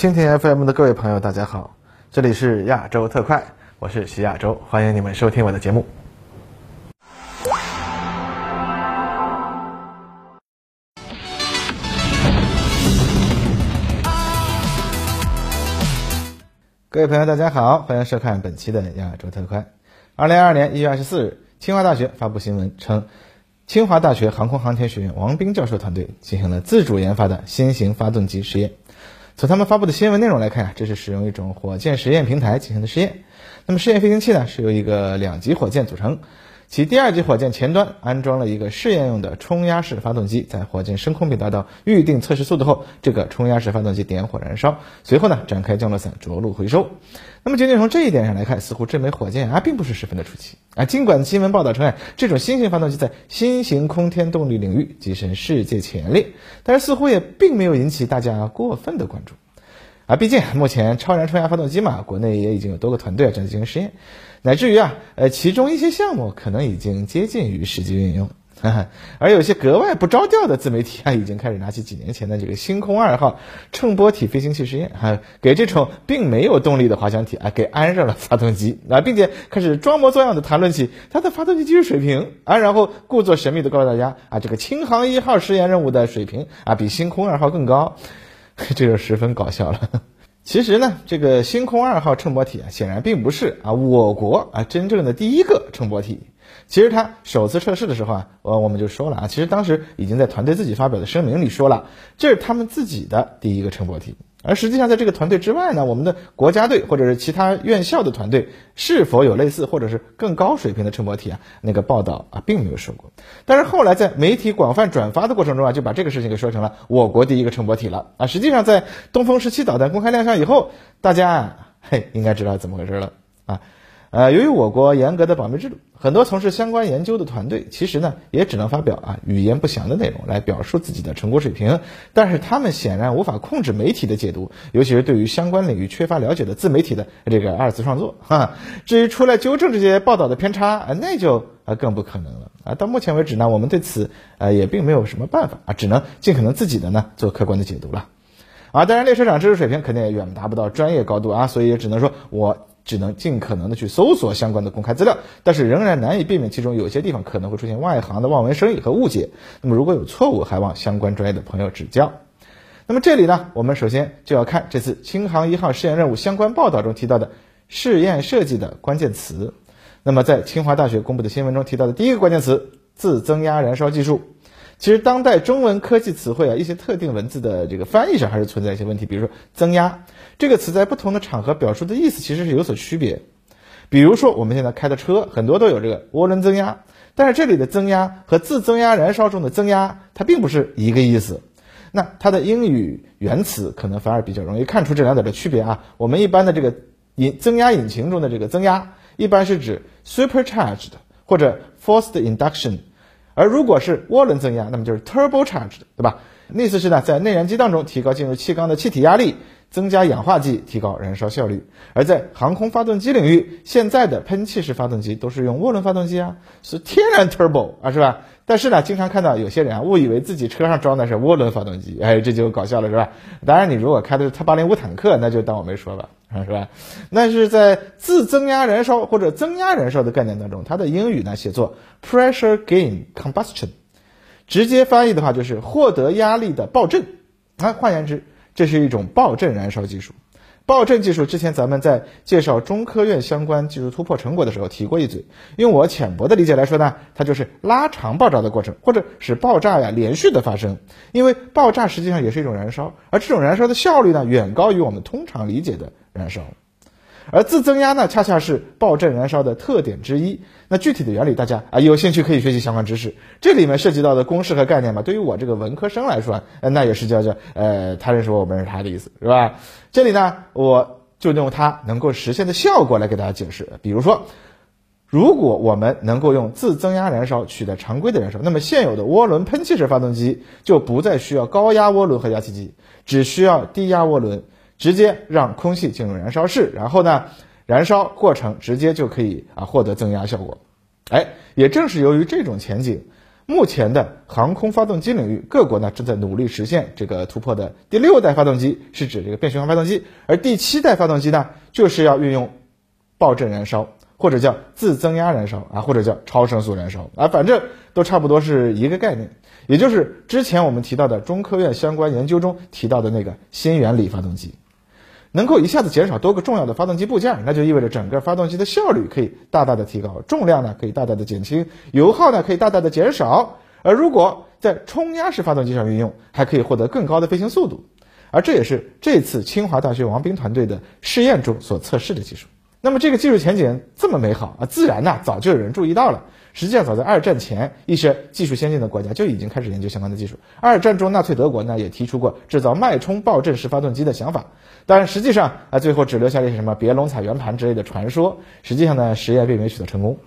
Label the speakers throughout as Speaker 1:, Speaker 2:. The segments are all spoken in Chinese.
Speaker 1: 蜻蜓 FM 的各位朋友，大家好，这里是亚洲特快，我是徐亚洲，欢迎你们收听我的节目。各位朋友，大家好，欢迎收看本期的亚洲特快。二零二二年一月二十四日，清华大学发布新闻称，清华大学航空航天学院王斌教授团队进行了自主研发的新型发动机实验。从他们发布的新闻内容来看啊，这是使用一种火箭实验平台进行的试验。那么试验飞行器呢，是由一个两级火箭组成，其第二级火箭前端安装了一个试验用的冲压式发动机，在火箭升空并达到预定测试速度后，这个冲压式发动机点火燃烧，随后呢展开降落伞着陆回收。那么仅仅从这一点上来看，似乎这枚火箭啊并不是十分的出奇啊。尽管新闻报道称啊，这种新型发动机在新型空天动力领域跻身世界前列，但是似乎也并没有引起大家过分的关注啊。毕竟目前超燃冲压发动机嘛，国内也已经有多个团队正在进行实验，乃至于啊，呃，其中一些项目可能已经接近于实际运用。而有些格外不着调的自媒体啊，已经开始拿起几年前的这个星空二号乘波体飞行器实验，啊，给这种并没有动力的滑翔体啊，给安上了发动机啊，并且开始装模作样的谈论起它的发动机技术水平啊，然后故作神秘的告诉大家啊，这个轻航一号实验任务的水平啊，比星空二号更高，这就十分搞笑了。其实呢，这个星空二号乘波体啊，显然并不是啊我国啊真正的第一个乘波体。其实它首次测试的时候啊，我我们就说了啊，其实当时已经在团队自己发表的声明里说了，这是他们自己的第一个乘波体。而实际上，在这个团队之外呢，我们的国家队或者是其他院校的团队是否有类似或者是更高水平的成果体啊？那个报道啊，并没有说过。但是后来在媒体广泛转发的过程中啊，就把这个事情给说成了我国第一个成果体了啊。实际上，在东风十七导弹公开亮相以后，大家啊，嘿，应该知道怎么回事了啊。呃，由于我国严格的保密制度，很多从事相关研究的团队其实呢，也只能发表啊语言不详的内容来表述自己的成果水平。但是他们显然无法控制媒体的解读，尤其是对于相关领域缺乏了解的自媒体的这个二次创作哈。至于出来纠正这些报道的偏差啊，那就啊更不可能了啊。到目前为止呢，我们对此呃也并没有什么办法啊，只能尽可能自己的呢做客观的解读了。啊，当然列车长知识水平肯定也远达不到专业高度啊，所以也只能说我。只能尽可能的去搜索相关的公开资料，但是仍然难以避免其中有些地方可能会出现外行的望文生义和误解。那么如果有错误，还望相关专业的朋友指教。那么这里呢，我们首先就要看这次轻航一号试验任务相关报道中提到的试验设计的关键词。那么在清华大学公布的新闻中提到的第一个关键词：自增压燃烧技术。其实当代中文科技词汇啊，一些特定文字的这个翻译上还是存在一些问题。比如说“增压”这个词，在不同的场合表述的意思其实是有所区别。比如说我们现在开的车，很多都有这个涡轮增压，但是这里的增压和自增压燃烧中的增压，它并不是一个意思。那它的英语原词可能反而比较容易看出这两者的区别啊。我们一般的这个引增压引擎中的这个增压，一般是指 supercharged 或者 forced induction。而如果是涡轮增压，那么就是 turbocharged，对吧？意思是呢，在内燃机当中提高进入气缸的气体压力，增加氧化剂，提高燃烧效率。而在航空发动机领域，现在的喷气式发动机都是用涡轮发动机啊，是天然 turbo 啊，是吧？但是呢，经常看到有些人啊，误以为自己车上装的是涡轮发动机，哎，这就搞笑了，是吧？当然，你如果开的是特八零五坦克，那就当我没说吧。是吧？那是在自增压燃烧或者增压燃烧的概念当中，它的英语呢写作 pressure gain combustion，直接翻译的话就是获得压力的爆震。啊，换言之，这是一种爆震燃烧技术。爆震技术之前咱们在介绍中科院相关技术突破成果的时候提过一嘴。用我浅薄的理解来说呢，它就是拉长爆炸的过程，或者使爆炸呀连续的发生。因为爆炸实际上也是一种燃烧，而这种燃烧的效率呢远高于我们通常理解的燃烧。而自增压呢，恰恰是爆震燃烧的特点之一。那具体的原理，大家啊有兴趣可以学习相关知识。这里面涉及到的公式和概念嘛，对于我这个文科生来说，那也是叫叫呃，他认识我，我认识他的意思，是吧？这里呢，我就用它能够实现的效果来给大家解释。比如说，如果我们能够用自增压燃烧取代常规的燃烧，那么现有的涡轮喷气式发动机就不再需要高压涡轮和压气机，只需要低压涡轮。直接让空气进入燃烧室，然后呢，燃烧过程直接就可以啊获得增压效果。哎，也正是由于这种前景，目前的航空发动机领域，各国呢正在努力实现这个突破的第六代发动机，是指这个变循环发动机，而第七代发动机呢，就是要运用爆震燃烧，或者叫自增压燃烧啊，或者叫超声速燃烧啊，反正都差不多是一个概念，也就是之前我们提到的中科院相关研究中提到的那个新原理发动机。能够一下子减少多个重要的发动机部件，那就意味着整个发动机的效率可以大大的提高，重量呢可以大大的减轻，油耗呢可以大大的减少。而如果在冲压式发动机上运用，还可以获得更高的飞行速度。而这也是这次清华大学王斌团队的试验中所测试的技术。那么这个技术前景这么美好啊，自然呢早就有人注意到了。实际上，早在二战前，一些技术先进的国家就已经开始研究相关的技术。二战中，纳粹德国呢也提出过制造脉冲爆震式发动机的想法。当然，实际上啊，最后只留下了一些什么别龙彩圆盘之类的传说。实际上呢，实验并没取得成功。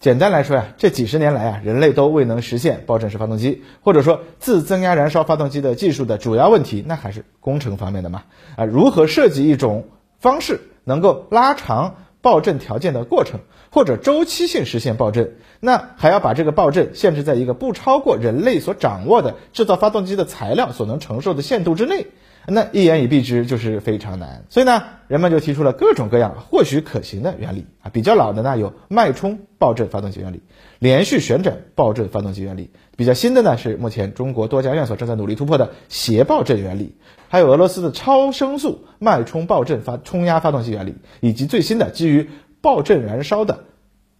Speaker 1: 简单来说呀，这几十年来啊，人类都未能实现爆震式发动机，或者说自增压燃烧发动机的技术的主要问题，那还是工程方面的嘛。啊，如何设计一种方式能够拉长暴震条件的过程，或者周期性实现暴震，那还要把这个暴震限制在一个不超过人类所掌握的制造发动机的材料所能承受的限度之内。那一言以蔽之就是非常难，所以呢，人们就提出了各种各样或许可行的原理啊。比较老的呢有脉冲爆震发动机原理、连续旋转爆震发动机原理；比较新的呢是目前中国多家院所正在努力突破的谐爆震原理，还有俄罗斯的超声速脉冲爆震发冲压发动机原理，以及最新的基于爆震燃烧的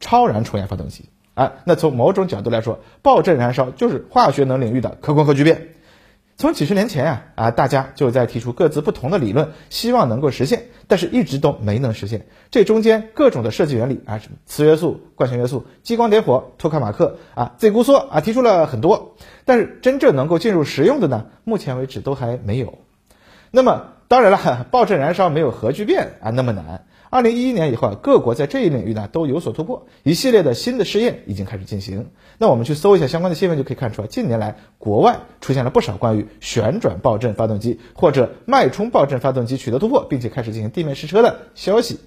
Speaker 1: 超燃冲压发动机。啊，那从某种角度来说，爆震燃烧就是化学能领域的可控核聚变。从几十年前啊啊，大家就在提出各自不同的理论，希望能够实现，但是一直都没能实现。这中间各种的设计原理啊，什么磁约束、惯性约束、激光点火、托卡马克啊、Z 固缩啊，提出了很多，但是真正能够进入实用的呢，目前为止都还没有。那么当然了，爆震燃烧没有核聚变啊那么难。二零一一年以后啊，各国在这一领域呢都有所突破，一系列的新的试验已经开始进行。那我们去搜一下相关的新闻，就可以看出啊，近年来国外出现了不少关于旋转爆震发动机或者脉冲爆震发动机取得突破，并且开始进行地面试车的消息。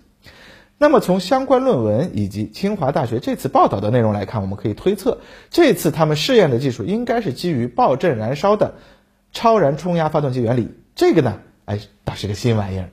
Speaker 1: 那么从相关论文以及清华大学这次报道的内容来看，我们可以推测，这次他们试验的技术应该是基于爆震燃烧的超燃冲压发动机原理。这个呢，哎，倒是个新玩意儿。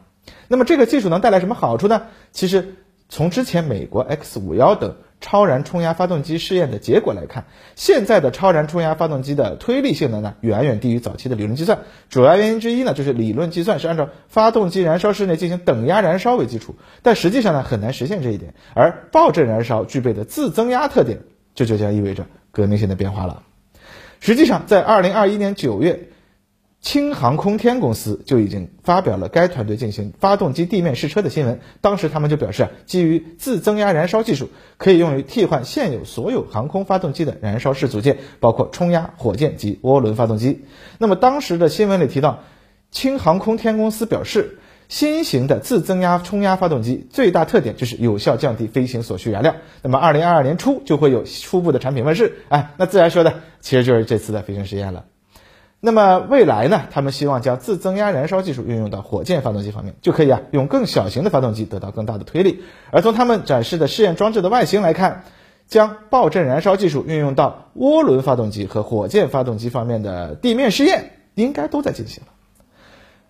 Speaker 1: 那么这个技术能带来什么好处呢？其实从之前美国 X 五幺等超燃冲压发动机试验的结果来看，现在的超燃冲压发动机的推力性能呢，远远低于早期的理论计算。主要原因之一呢，就是理论计算是按照发动机燃烧室内进行等压燃烧为基础，但实际上呢，很难实现这一点。而爆震燃烧具备的自增压特点，这就将意味着革命性的变化了。实际上，在二零二一年九月。轻航空天公司就已经发表了该团队进行发动机地面试车的新闻。当时他们就表示，基于自增压燃烧技术，可以用于替换现有所有航空发动机的燃烧室组件，包括冲压、火箭及涡轮发动机。那么当时的新闻里提到，轻航空天公司表示，新型的自增压冲压发动机最大特点就是有效降低飞行所需燃料。那么二零二二年初就会有初步的产品问世。哎，那自然说的其实就是这次的飞行实验了。那么未来呢？他们希望将自增压燃烧技术运用到火箭发动机方面，就可以啊用更小型的发动机得到更大的推力。而从他们展示的试验装置的外形来看，将爆震燃烧技术运用到涡轮发动机和火箭发动机方面的地面试验应该都在进行了。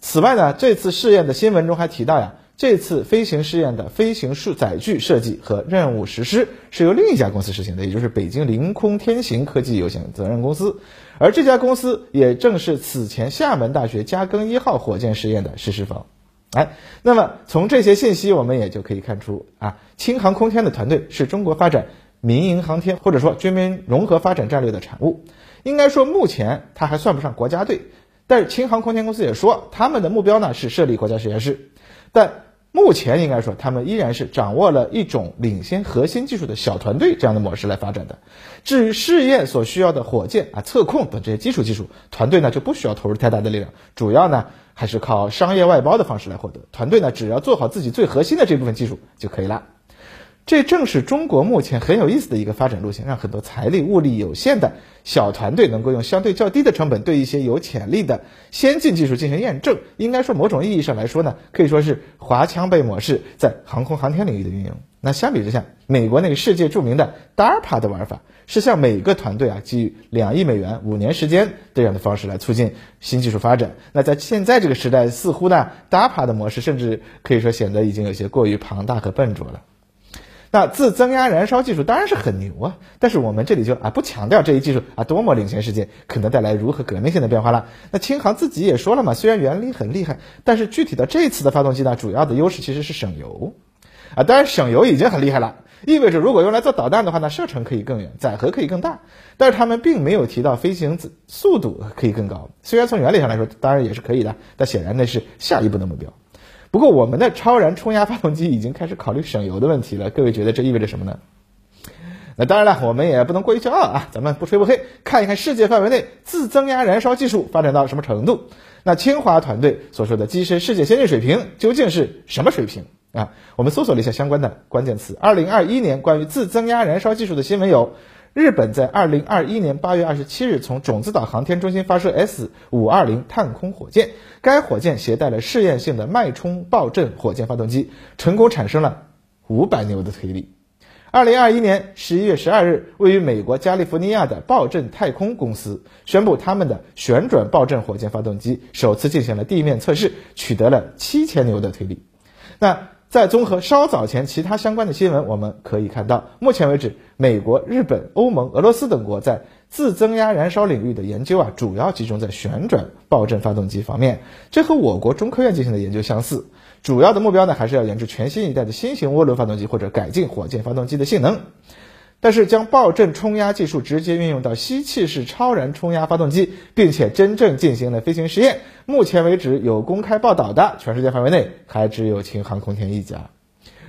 Speaker 1: 此外呢，这次试验的新闻中还提到呀。这次飞行试验的飞行数载具设计和任务实施是由另一家公司实行的，也就是北京凌空天行科技有限责任公司。而这家公司也正是此前厦门大学嘉庚一号火箭实验的实施方。哎，那么从这些信息，我们也就可以看出啊，轻航空天的团队是中国发展民营航天或者说军民融合发展战略的产物。应该说，目前它还算不上国家队，但是轻航空天公司也说，他们的目标呢是设立国家实验室，但。目前应该说，他们依然是掌握了一种领先核心技术的小团队这样的模式来发展的。至于试验所需要的火箭啊、测控等这些基础技术，团队呢就不需要投入太大的力量，主要呢还是靠商业外包的方式来获得。团队呢只要做好自己最核心的这部分技术就可以了。这正是中国目前很有意思的一个发展路线，让很多财力物力有限的小团队能够用相对较低的成本对一些有潜力的先进技术进行验证。应该说，某种意义上来说呢，可以说是华强北模式在航空航天领域的运用。那相比之下，美国那个世界著名的 DARPA 的玩法是向每个团队啊给予两亿美元、五年时间这样的方式来促进新技术发展。那在现在这个时代，似乎呢 DARPA 的模式甚至可以说显得已经有些过于庞大和笨拙了。那自增压燃烧技术当然是很牛啊，但是我们这里就啊不强调这一技术啊多么领先世界，可能带来如何革命性的变化了。那轻航自己也说了嘛，虽然原理很厉害，但是具体到这次的发动机呢，主要的优势其实是省油啊。当然省油已经很厉害了，意味着如果用来做导弹的话呢，射程可以更远，载荷可以更大。但是他们并没有提到飞行速度可以更高，虽然从原理上来说当然也是可以的，但显然那是下一步的目标。不过，我们的超燃冲压发动机已经开始考虑省油的问题了。各位觉得这意味着什么呢？那当然了，我们也不能过于骄傲啊！咱们不吹不黑，看一看世界范围内自增压燃烧技术发展到什么程度。那清华团队所说的跻身世界先进水平究竟是什么水平啊？我们搜索了一下相关的关键词，二零二一年关于自增压燃烧技术的新闻有。日本在二零二一年八月二十七日从种子岛航天中心发射 S 五二零探空火箭，该火箭携带了试验性的脉冲爆震火箭发动机，成功产生了五百牛的推力。二零二一年十一月十二日，位于美国加利福尼亚的爆震太空公司宣布，他们的旋转爆震火箭发动机首次进行了地面测试，取得了七千牛的推力。那。在综合稍早前其他相关的新闻，我们可以看到，目前为止，美国、日本、欧盟、俄罗斯等国在自增压燃烧领域的研究啊，主要集中在旋转爆震发动机方面。这和我国中科院进行的研究相似，主要的目标呢，还是要研制全新一代的新型涡轮发动机，或者改进火箭发动机的性能。但是将爆震冲压技术直接运用到吸气式超燃冲压发动机，并且真正进行了飞行实验，目前为止有公开报道的，全世界范围内还只有秦航空天一家。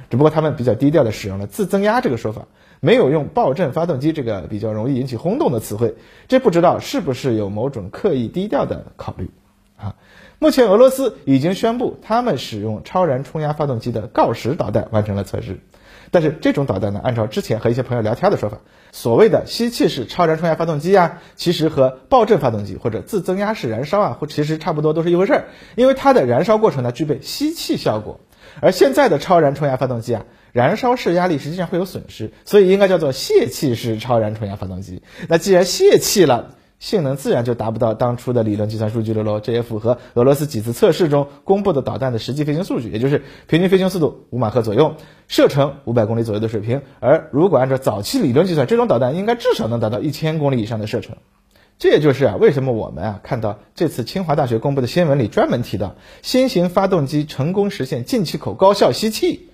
Speaker 1: 只不过他们比较低调的使用了自增压这个说法，没有用爆震发动机这个比较容易引起轰动的词汇。这不知道是不是有某种刻意低调的考虑啊？目前俄罗斯已经宣布，他们使用超燃冲压发动机的锆石导弹完成了测试。但是这种导弹呢，按照之前和一些朋友聊天的说法，所谓的吸气式超燃冲压发动机啊，其实和爆震发动机或者自增压式燃烧啊，或其实差不多都是一回事儿。因为它的燃烧过程呢具备吸气效果，而现在的超燃冲压发动机啊，燃烧式压力实际上会有损失，所以应该叫做泄气式超燃冲压发动机。那既然泄气了，性能自然就达不到当初的理论计算数据了喽，这也符合俄罗斯几次测试中公布的导弹的实际飞行数据，也就是平均飞行速度五马赫左右，射程五百公里左右的水平。而如果按照早期理论计算，这种导弹应该至少能达到一千公里以上的射程。这也就是啊，为什么我们啊看到这次清华大学公布的新闻里专门提到新型发动机成功实现进气口高效吸气，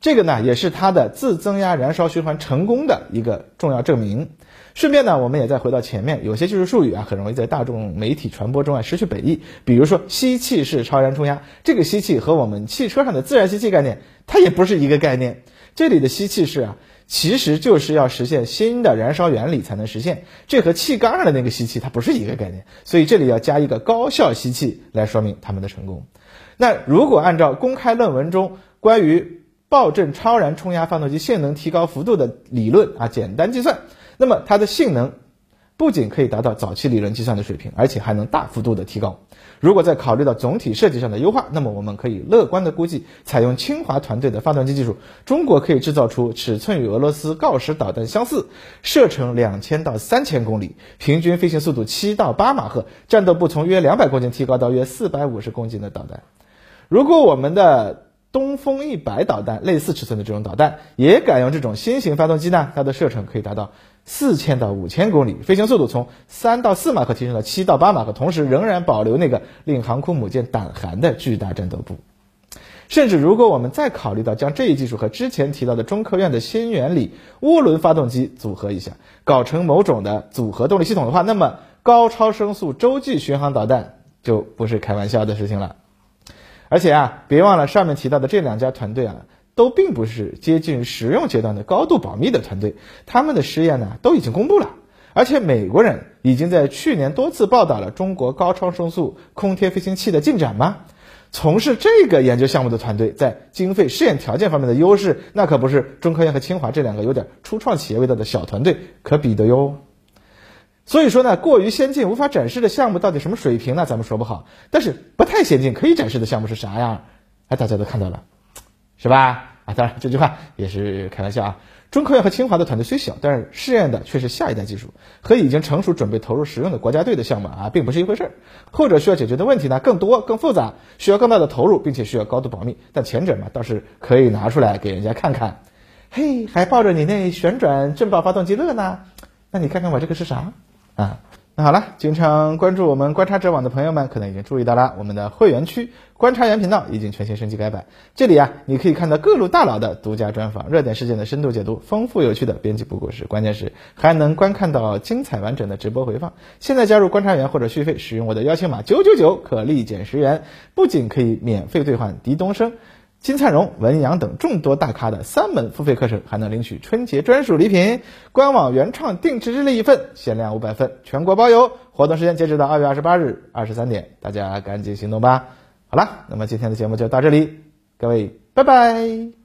Speaker 1: 这个呢也是它的自增压燃烧循环成功的一个重要证明。顺便呢，我们也再回到前面，有些技术术语啊，很容易在大众媒体传播中啊失去本意。比如说吸气式超燃冲压，这个吸气和我们汽车上的自然吸气概念，它也不是一个概念。这里的吸气式啊，其实就是要实现新的燃烧原理才能实现，这和气缸上的那个吸气它不是一个概念。所以这里要加一个高效吸气来说明他们的成功。那如果按照公开论文中关于爆震超燃冲压发动机性能提高幅度的理论啊，简单计算。那么它的性能不仅可以达到早期理论计算的水平，而且还能大幅度的提高。如果再考虑到总体设计上的优化，那么我们可以乐观的估计，采用清华团队的发动机技术，中国可以制造出尺寸与俄罗斯锆石导弹相似，射程两千到三千公里，平均飞行速度七到八马赫，战斗部从约两百公斤提高到约四百五十公斤的导弹。如果我们的东风一百导弹类似尺寸的这种导弹，也改用这种新型发动机呢，它的射程可以达到四千到五千公里，飞行速度从三到四马赫提升到七到八马赫，同时仍然保留那个令航空母舰胆寒的巨大战斗部。甚至如果我们再考虑到将这一技术和之前提到的中科院的新原理涡轮发动机组合一下，搞成某种的组合动力系统的话，那么高超声速洲际巡航导弹就不是开玩笑的事情了。而且啊，别忘了上面提到的这两家团队啊，都并不是接近实用阶段的高度保密的团队，他们的实验呢都已经公布了，而且美国人已经在去年多次报道了中国高超声速空天飞行器的进展吗？从事这个研究项目的团队在经费、试验条件方面的优势，那可不是中科院和清华这两个有点初创企业味道的小团队可比的哟。所以说呢，过于先进无法展示的项目到底什么水平呢？咱们说不好。但是不太先进可以展示的项目是啥样？哎，大家都看到了，是吧？啊，当然这句话也是开玩笑啊。中科院和清华的团队虽小，但是试验的却是下一代技术和已经成熟、准备投入使用的国家队的项目啊，并不是一回事儿。后者需要解决的问题呢更多、更复杂，需要更大的投入，并且需要高度保密。但前者嘛，倒是可以拿出来给人家看看。嘿，还抱着你那旋转震爆发动机乐呢？那你看看我这个是啥？啊，那好了，经常关注我们观察者网的朋友们，可能已经注意到了，我们的会员区观察员频道已经全新升级改版。这里啊，你可以看到各路大佬的独家专访、热点事件的深度解读、丰富有趣的编辑部故事，关键是还能观看到精彩完整的直播回放。现在加入观察员或者续费，使用我的邀请码九九九，可立减十元，不仅可以免费兑换狄东升。金灿荣、文洋等众多大咖的三门付费课程，还能领取春节专属礼品，官网原创定制日历一份，限量五百份，全国包邮。活动时间截止到二月二十八日二十三点，大家赶紧行动吧！好了，那么今天的节目就到这里，各位，拜拜。